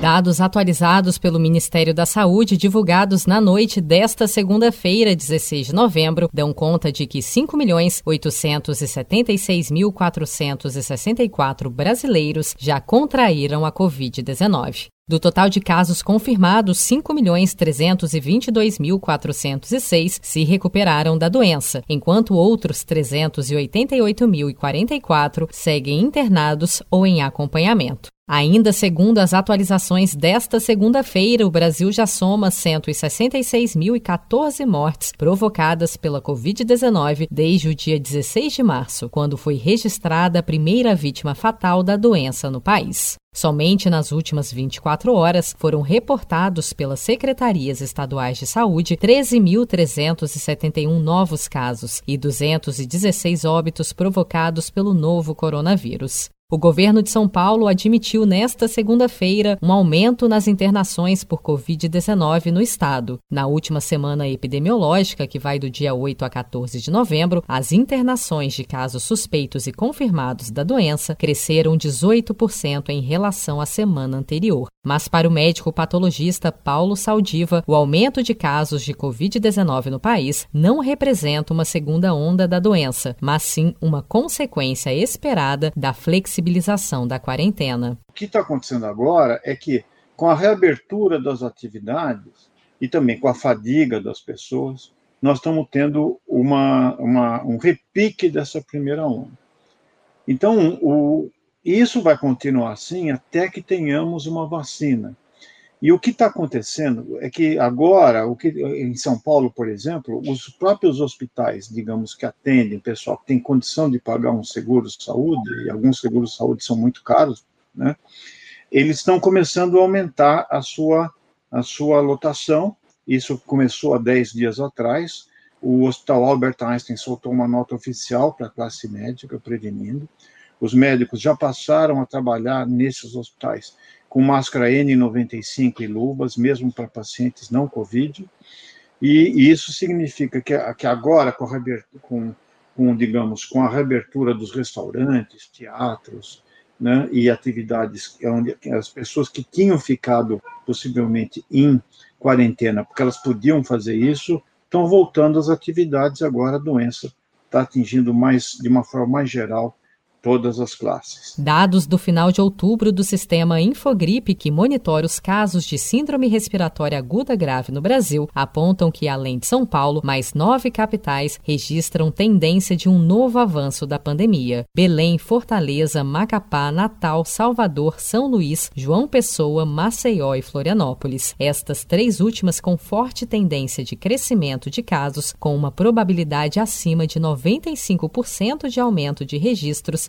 Dados atualizados pelo Ministério da Saúde, divulgados na noite desta segunda-feira, 16 de novembro, dão conta de que 5.876.464 brasileiros já contraíram a Covid-19. Do total de casos confirmados, 5.322.406 se recuperaram da doença, enquanto outros 388.044 seguem internados ou em acompanhamento. Ainda segundo as atualizações desta segunda-feira, o Brasil já soma 166.014 mortes provocadas pela Covid-19 desde o dia 16 de março, quando foi registrada a primeira vítima fatal da doença no país. Somente nas últimas 24 horas foram reportados pelas secretarias estaduais de saúde 13.371 novos casos e 216 óbitos provocados pelo novo coronavírus. O governo de São Paulo admitiu nesta segunda-feira um aumento nas internações por Covid-19 no estado. Na última semana epidemiológica, que vai do dia 8 a 14 de novembro, as internações de casos suspeitos e confirmados da doença cresceram 18% em relação à semana anterior. Mas para o médico patologista Paulo Saldiva, o aumento de casos de Covid-19 no país não representa uma segunda onda da doença, mas sim uma consequência esperada da flexibilização da quarentena. O que está acontecendo agora é que, com a reabertura das atividades e também com a fadiga das pessoas, nós estamos tendo uma, uma, um repique dessa primeira onda. Então, o, isso vai continuar assim até que tenhamos uma vacina. E o que está acontecendo é que agora, o que, em São Paulo, por exemplo, os próprios hospitais, digamos, que atendem pessoal que tem condição de pagar um seguro de saúde, e alguns seguros de saúde são muito caros, né? Eles estão começando a aumentar a sua, a sua lotação. Isso começou há 10 dias atrás. O Hospital Albert Einstein soltou uma nota oficial para a classe médica prevenindo. Os médicos já passaram a trabalhar nesses hospitais com máscara N95 e luvas, mesmo para pacientes não Covid, e, isso significa que, que agora, com, a, com, com, digamos, com a reabertura dos restaurantes, teatros, né, e atividades onde as pessoas que tinham ficado possivelmente em quarentena, porque elas podiam fazer isso, estão voltando às atividades agora a doença está atingindo mais de uma forma mais geral todas as classes. Dados do final de outubro do sistema Infogripe, que monitora os casos de síndrome respiratória aguda grave no Brasil, apontam que, além de São Paulo, mais nove capitais registram tendência de um novo avanço da pandemia. Belém, Fortaleza, Macapá, Natal, Salvador, São Luís, João Pessoa, Maceió e Florianópolis. Estas três últimas com forte tendência de crescimento de casos, com uma probabilidade acima de 95% de aumento de registros